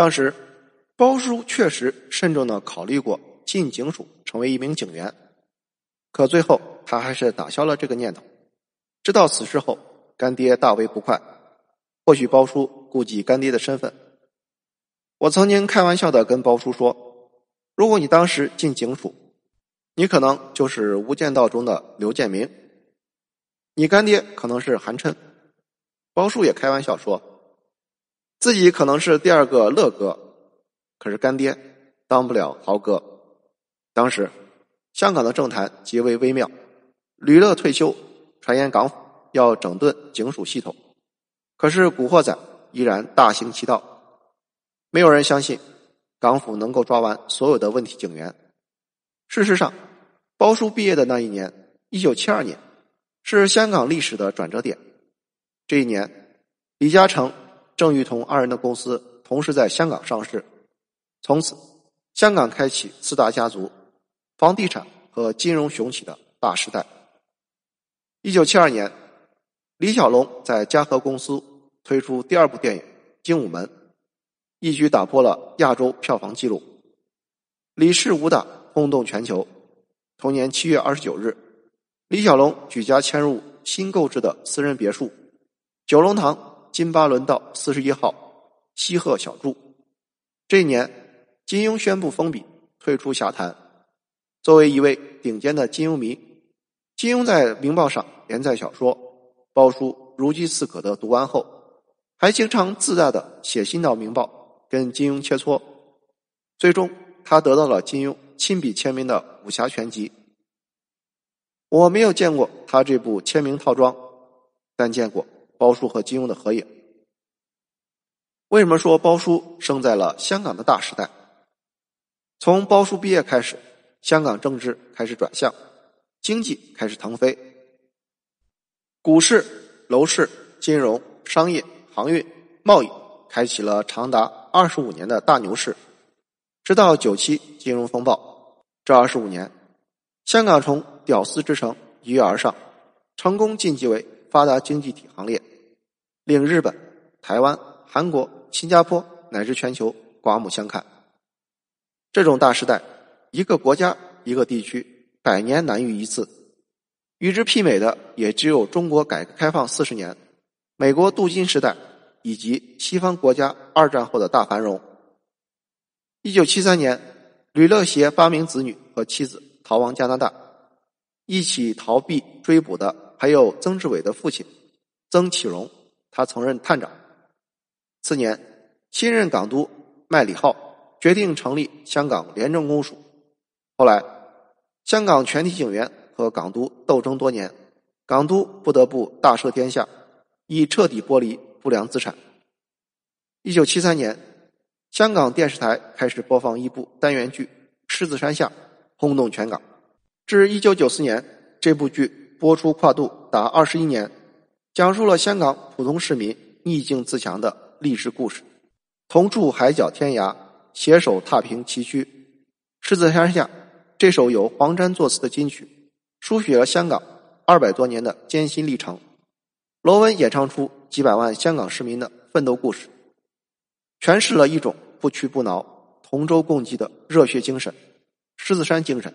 当时，包叔确实慎重的考虑过进警署成为一名警员，可最后他还是打消了这个念头。知道此事后，干爹大为不快。或许包叔顾及干爹的身份，我曾经开玩笑的跟包叔说：“如果你当时进警署，你可能就是《无间道》中的刘建明，你干爹可能是韩琛。”包叔也开玩笑说。自己可能是第二个乐哥，可是干爹当不了豪哥。当时香港的政坛极为微妙，吕乐退休，传言港府要整顿警署系统，可是古惑仔依然大行其道，没有人相信港府能够抓完所有的问题警员。事实上，包叔毕业的那一年，一九七二年，是香港历史的转折点。这一年，李嘉诚。郑裕彤二人的公司同时在香港上市，从此香港开启四大家族、房地产和金融雄起的大时代。一九七二年，李小龙在嘉禾公司推出第二部电影《精武门》，一举打破了亚洲票房纪录，李氏武打轰动全球。同年七月二十九日，李小龙举家迁入新购置的私人别墅九龙塘。金巴伦道四十一号西鹤小筑。这一年，金庸宣布封笔，退出侠坛。作为一位顶尖的金庸迷，金庸在《明报》上连载小说，包叔如饥似渴的读完后，还经常自大的写信到《明报》跟金庸切磋。最终，他得到了金庸亲笔签名的武侠全集。我没有见过他这部签名套装，但见过。包叔和金庸的合影。为什么说包叔生在了香港的大时代？从包叔毕业开始，香港政治开始转向，经济开始腾飞，股市、楼市、金融、商业、航运、贸易开启了长达二十五年的大牛市，直到九七金融风暴。这二十五年，香港从屌丝之城一跃而上，成功晋级为发达经济体行列。令日本、台湾、韩国、新加坡乃至全球刮目相看。这种大时代，一个国家、一个地区百年难遇一次，与之媲美的也只有中国改革开放四十年、美国镀金时代以及西方国家二战后的大繁荣。一九七三年，吕乐协八名子女和妻子逃亡加拿大，一起逃避追捕的还有曾志伟的父亲曾启荣。他曾任探长。次年，新任港督麦理浩决定成立香港廉政公署。后来，香港全体警员和港督斗争多年，港督不得不大赦天下，以彻底剥离不良资产。一九七三年，香港电视台开始播放一部单元剧《狮子山下》，轰动全港。至一九九四年，这部剧播出跨度达二十一年。讲述了香港普通市民逆境自强的励志故事，同住海角天涯，携手踏平崎岖。狮子山下这首由黄沾作词的金曲，书写了香港二百多年的艰辛历程。罗文演唱出几百万香港市民的奋斗故事，诠释了一种不屈不挠、同舟共济的热血精神——狮子山精神。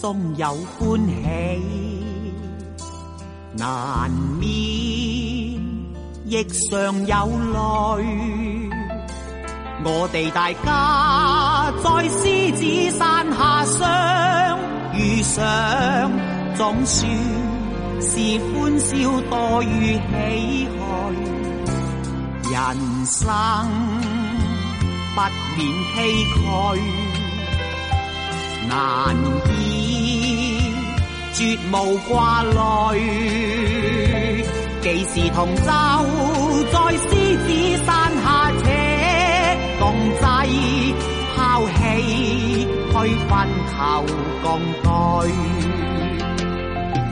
中有欢喜，难免亦常有泪。我哋大家在狮子山下相遇上，总算是欢笑多于唏嘘。人生不免唏嘘。难以绝无挂虑，既是同舟。在狮子山下且共济，抛弃去分求共对，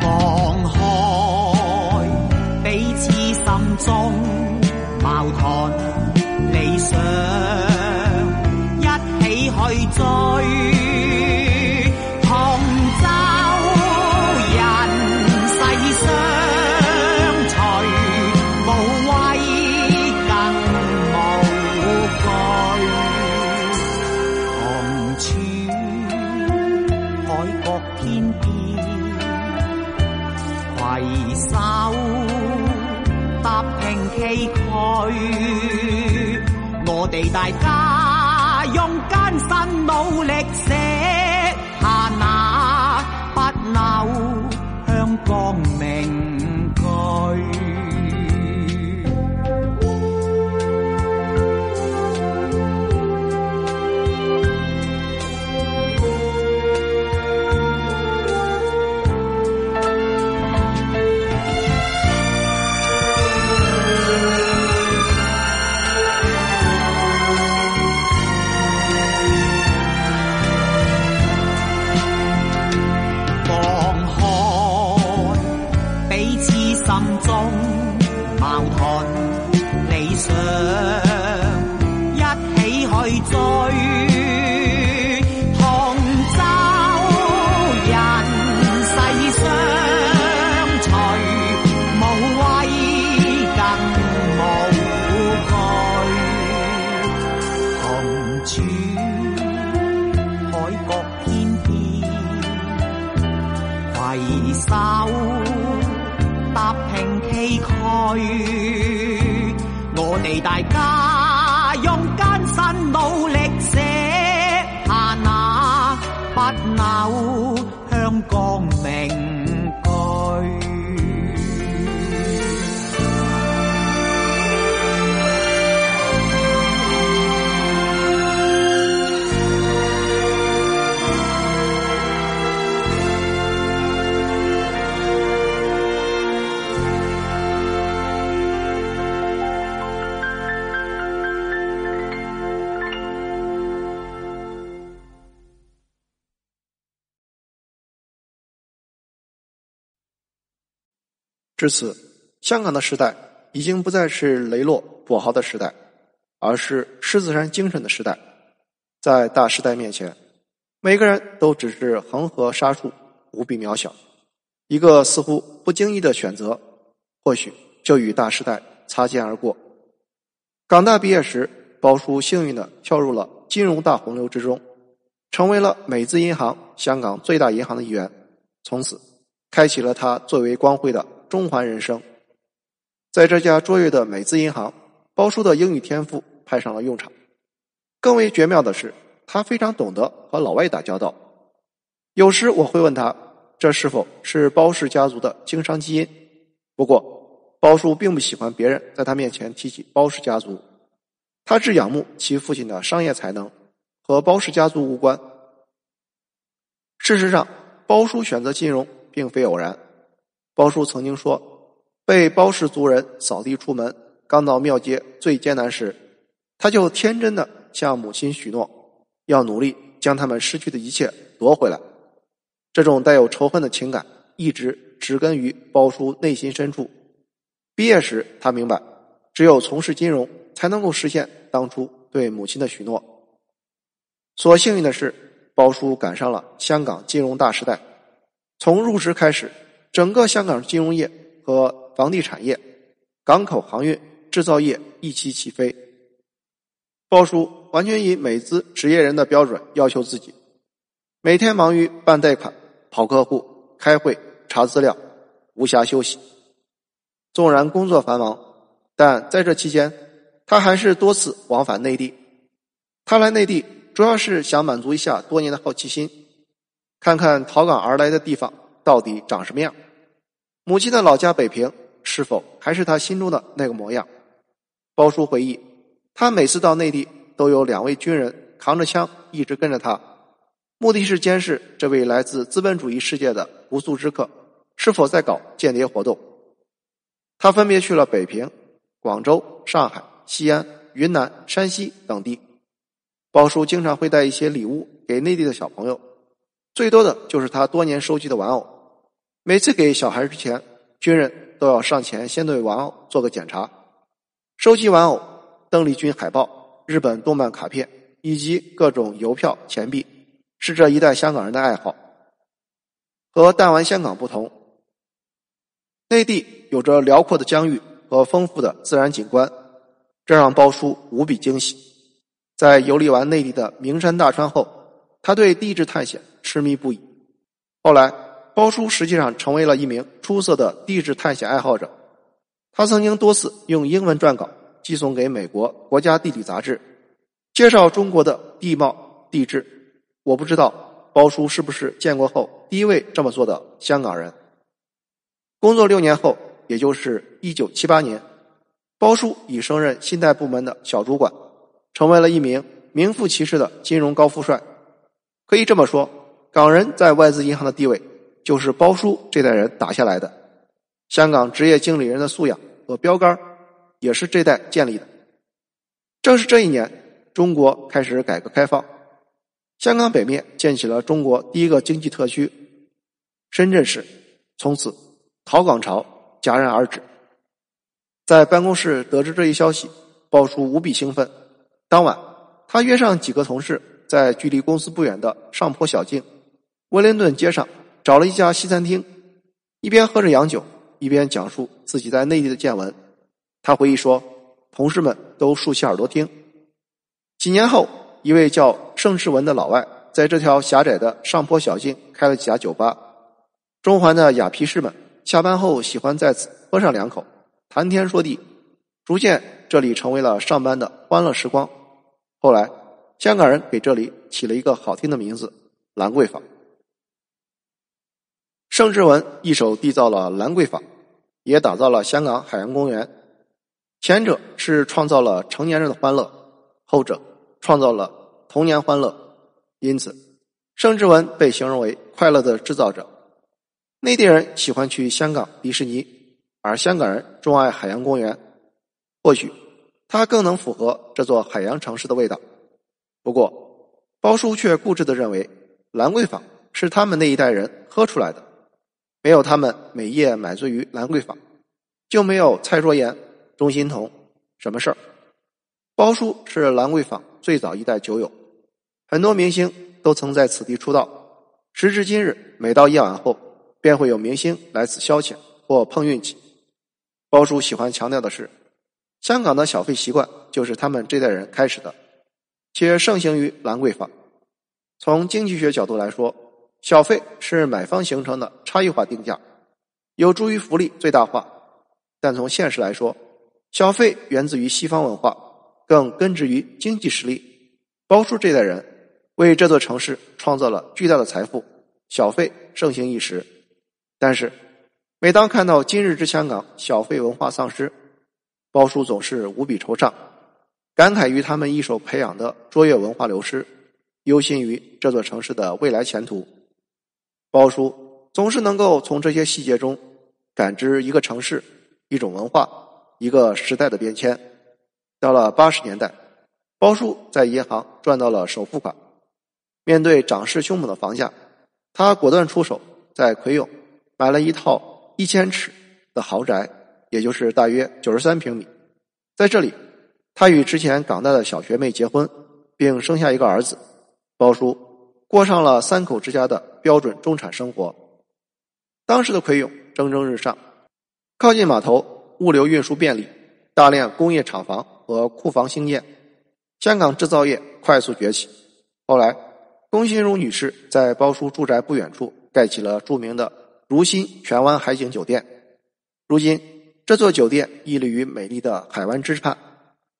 放开彼此心中矛盾理想，一起去追。至此，香港的时代已经不再是雷洛跛豪的时代，而是狮子山精神的时代。在大时代面前，每个人都只是恒河沙数，无比渺小。一个似乎不经意的选择，或许就与大时代擦肩而过。港大毕业时，包叔幸运的跳入了金融大洪流之中，成为了美资银行香港最大银行的一员，从此开启了他最为光辉的。中环人生，在这家卓越的美资银行，包叔的英语天赋派上了用场。更为绝妙的是，他非常懂得和老外打交道。有时我会问他，这是否是包氏家族的经商基因？不过，包叔并不喜欢别人在他面前提起包氏家族，他只仰慕其父亲的商业才能，和包氏家族无关。事实上，包叔选择金融并非偶然。包叔曾经说：“被包氏族人扫地出门，刚到庙街最艰难时，他就天真的向母亲许诺，要努力将他们失去的一切夺回来。这种带有仇恨的情感一直植根于包叔内心深处。毕业时，他明白，只有从事金融，才能够实现当初对母亲的许诺。所幸运的是，包叔赶上了香港金融大时代，从入职开始。”整个香港金融业和房地产业、港口航运、制造业一起起飞。鲍叔完全以美资职业人的标准要求自己，每天忙于办贷款、跑客户、开会、查资料，无暇休息。纵然工作繁忙，但在这期间，他还是多次往返内地。他来内地主要是想满足一下多年的好奇心，看看逃港而来的地方到底长什么样。母亲的老家北平是否还是他心中的那个模样？包叔回忆，他每次到内地都有两位军人扛着枪一直跟着他，目的是监视这位来自资本主义世界的不速之客是否在搞间谍活动。他分别去了北平、广州、上海、西安、云南、山西等地。包叔经常会带一些礼物给内地的小朋友，最多的就是他多年收集的玩偶。每次给小孩之前，军人都要上前先对玩偶做个检查。收集玩偶、邓丽君海报、日本动漫卡片以及各种邮票、钱币，是这一代香港人的爱好。和弹丸香港不同，内地有着辽阔的疆域和丰富的自然景观，这让包叔无比惊喜。在游历完内地的名山大川后，他对地质探险痴迷不已。后来，包叔实际上成为了一名出色的地质探险爱好者。他曾经多次用英文撰稿寄送给美国国家地理杂志，介绍中国的地貌地质。我不知道包叔是不是建国后第一位这么做的香港人。工作六年后，也就是一九七八年，包叔已升任信贷部门的小主管。成为了一名名副其实的金融高富帅，可以这么说，港人在外资银行的地位就是包叔这代人打下来的。香港职业经理人的素养和标杆也是这代建立的。正是这一年，中国开始改革开放，香港北面建起了中国第一个经济特区——深圳市，从此逃港潮戛然而止。在办公室得知这一消息，包叔无比兴奋。当晚，他约上几个同事，在距离公司不远的上坡小径威灵顿街上找了一家西餐厅，一边喝着洋酒，一边讲述自己在内地的见闻。他回忆说：“同事们都竖起耳朵听。”几年后，一位叫盛世文的老外在这条狭窄的上坡小径开了几家酒吧。中环的雅皮士们下班后喜欢在此喝上两口，谈天说地，逐渐这里成为了上班的欢乐时光。后来，香港人给这里起了一个好听的名字——兰桂坊。盛志文一手缔造了兰桂坊，也打造了香港海洋公园。前者是创造了成年人的欢乐，后者创造了童年欢乐。因此，盛志文被形容为快乐的制造者。内地人喜欢去香港迪士尼，而香港人钟爱海洋公园。或许。它更能符合这座海洋城市的味道。不过，包叔却固执地认为，兰桂坊是他们那一代人喝出来的，没有他们每夜买醉于兰桂坊，就没有蔡卓妍、钟欣桐什么事儿。包叔是兰桂坊最早一代酒友，很多明星都曾在此地出道。时至今日，每到夜晚后，便会有明星来此消遣或碰运气。包叔喜欢强调的是。香港的小费习惯就是他们这代人开始的，且盛行于兰桂坊。从经济学角度来说，小费是买方形成的差异化定价，有助于福利最大化。但从现实来说，小费源自于西方文化，更根植于经济实力。包叔这代人为这座城市创造了巨大的财富，小费盛行一时。但是，每当看到今日之香港小费文化丧失，包叔总是无比惆怅，感慨于他们一手培养的卓越文化流失，忧心于这座城市的未来前途。包叔总是能够从这些细节中感知一个城市、一种文化、一个时代的变迁。到了八十年代，包叔在银行赚到了首付款，面对涨势凶猛的房价，他果断出手，在葵涌买了一套一千尺的豪宅。也就是大约九十三平米，在这里，他与之前港大的小学妹结婚，并生下一个儿子。包叔过上了三口之家的标准中产生活。当时的葵涌蒸蒸日上，靠近码头，物流运输便利，大量工业厂房和库房兴建，香港制造业快速崛起。后来，龚心如女士在包叔住宅不远处盖起了著名的如新荃湾海景酒店。如今。这座酒店屹立于美丽的海湾之畔，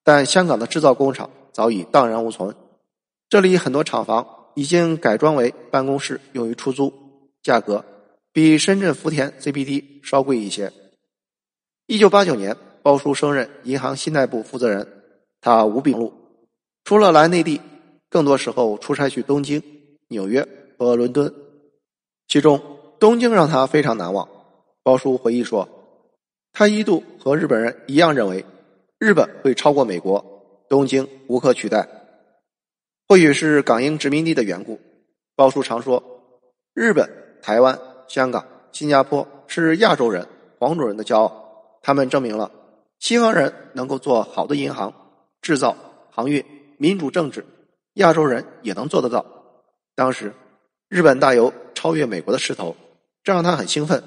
但香港的制造工厂早已荡然无存。这里很多厂房已经改装为办公室，用于出租，价格比深圳福田 CBD 稍贵一些。一九八九年，包叔升任银行信贷部负责人，他无比忙碌，除了来内地，更多时候出差去东京、纽约和伦敦。其中，东京让他非常难忘。包叔回忆说。他一度和日本人一样认为，日本会超过美国，东京无可取代。或许是港英殖民地的缘故，包叔常说，日本、台湾、香港、新加坡是亚洲人、黄种人的骄傲。他们证明了西方人能够做好的银行、制造、航运、民主政治，亚洲人也能做得到。当时，日本大有超越美国的势头，这让他很兴奋。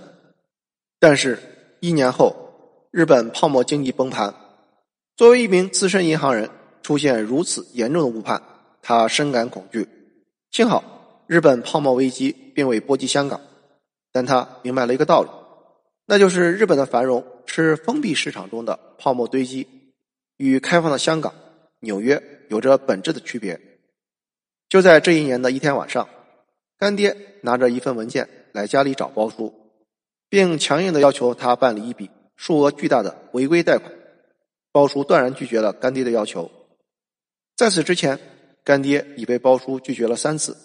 但是，一年后，日本泡沫经济崩盘。作为一名资深银行人，出现如此严重的误判，他深感恐惧。幸好，日本泡沫危机并未波及香港，但他明白了一个道理，那就是日本的繁荣是封闭市场中的泡沫堆积，与开放的香港、纽约有着本质的区别。就在这一年的一天晚上，干爹拿着一份文件来家里找包叔。并强硬的要求他办理一笔数额巨大的违规贷款，包叔断然拒绝了干爹的要求。在此之前，干爹已被包叔拒绝了三次，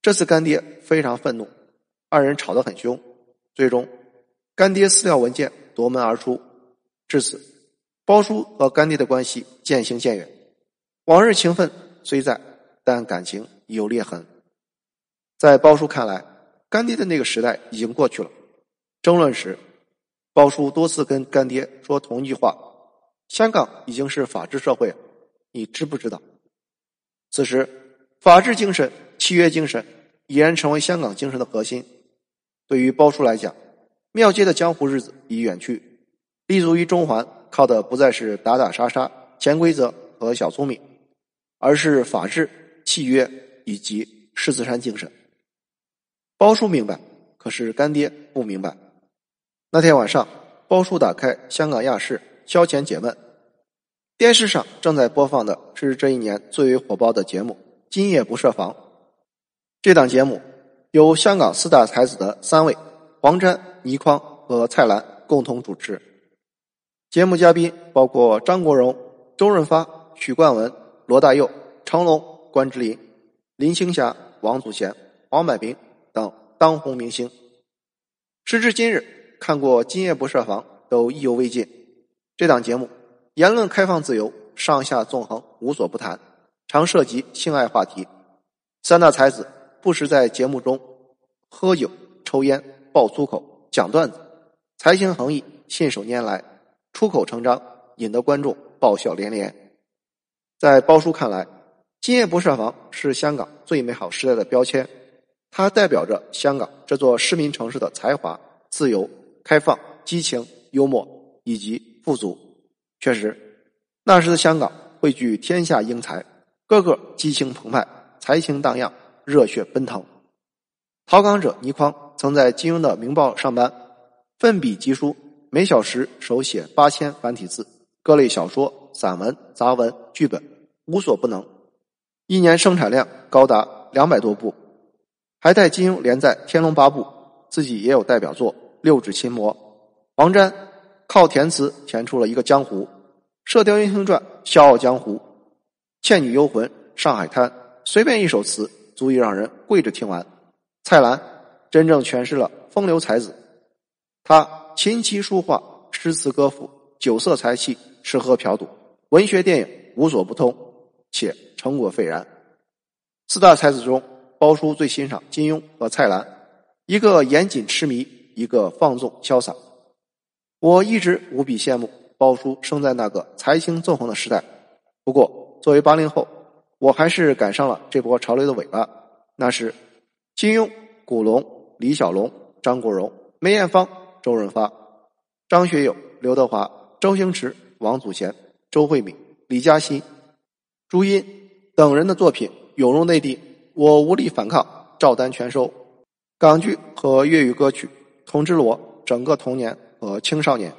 这次干爹非常愤怒，二人吵得很凶，最终干爹撕掉文件夺门而出。至此，包叔和干爹的关系渐行渐远。往日情分虽在，但感情已有裂痕。在包叔看来，干爹的那个时代已经过去了。争论时，包叔多次跟干爹说同一句话：“香港已经是法治社会，你知不知道？”此时，法治精神、契约精神已然成为香港精神的核心。对于包叔来讲，庙街的江湖日子已远去，立足于中环，靠的不再是打打杀杀、潜规则和小聪明，而是法治、契约以及狮子山精神。包叔明白，可是干爹不明白。那天晚上，包叔打开香港亚视消遣解闷，电视上正在播放的是这一年最为火爆的节目《今夜不设防》。这档节目由香港四大才子的三位黄沾、倪匡和蔡澜共同主持。节目嘉宾包括张国荣、周润发、许冠文、罗大佑、成龙、关之琳、林青霞、王祖贤、黄百鸣等当红明星。时至今日。看过《今夜不设防》都意犹未尽。这档节目言论开放自由，上下纵横，无所不谈，常涉及性爱话题。三大才子不时在节目中喝酒、抽烟、爆粗口、讲段子，才情横溢，信手拈来，出口成章，引得观众爆笑连连。在包叔看来，《今夜不设防》是香港最美好时代的标签，它代表着香港这座市民城市的才华、自由。开放、激情、幽默以及富足，确实，那时的香港汇聚天下英才，个个激情澎湃，才情荡漾，热血奔腾。逃港者倪匡曾在金庸的《明报》上班，奋笔疾书，每小时手写八千繁体字，各类小说、散文、杂文、剧本无所不能，一年生产量高达两百多部，还带金庸连载《天龙八部》，自己也有代表作。六指琴魔，黄沾靠填词填出了一个江湖，《射雕英雄传》《笑傲江湖》《倩女幽魂》《上海滩》，随便一首词足以让人跪着听完。蔡澜真正诠释了风流才子，他琴棋书画、诗词歌赋、酒色财气、吃喝嫖赌、文学电影无所不通，且成果斐然。四大才子中，包叔最欣赏金庸和蔡澜，一个严谨痴迷。一个放纵潇洒，我一直无比羡慕包叔生在那个财星纵横的时代。不过，作为八零后，我还是赶上了这波潮流的尾巴。那时，金庸、古龙、李小龙、张国荣、梅艳芳、周润发、张学友、刘德华、周星驰、王祖贤、周慧敏、李嘉欣、朱茵等人的作品涌入内地，我无力反抗，照单全收。港剧和粤语歌曲。统治了我整个童年和青少年。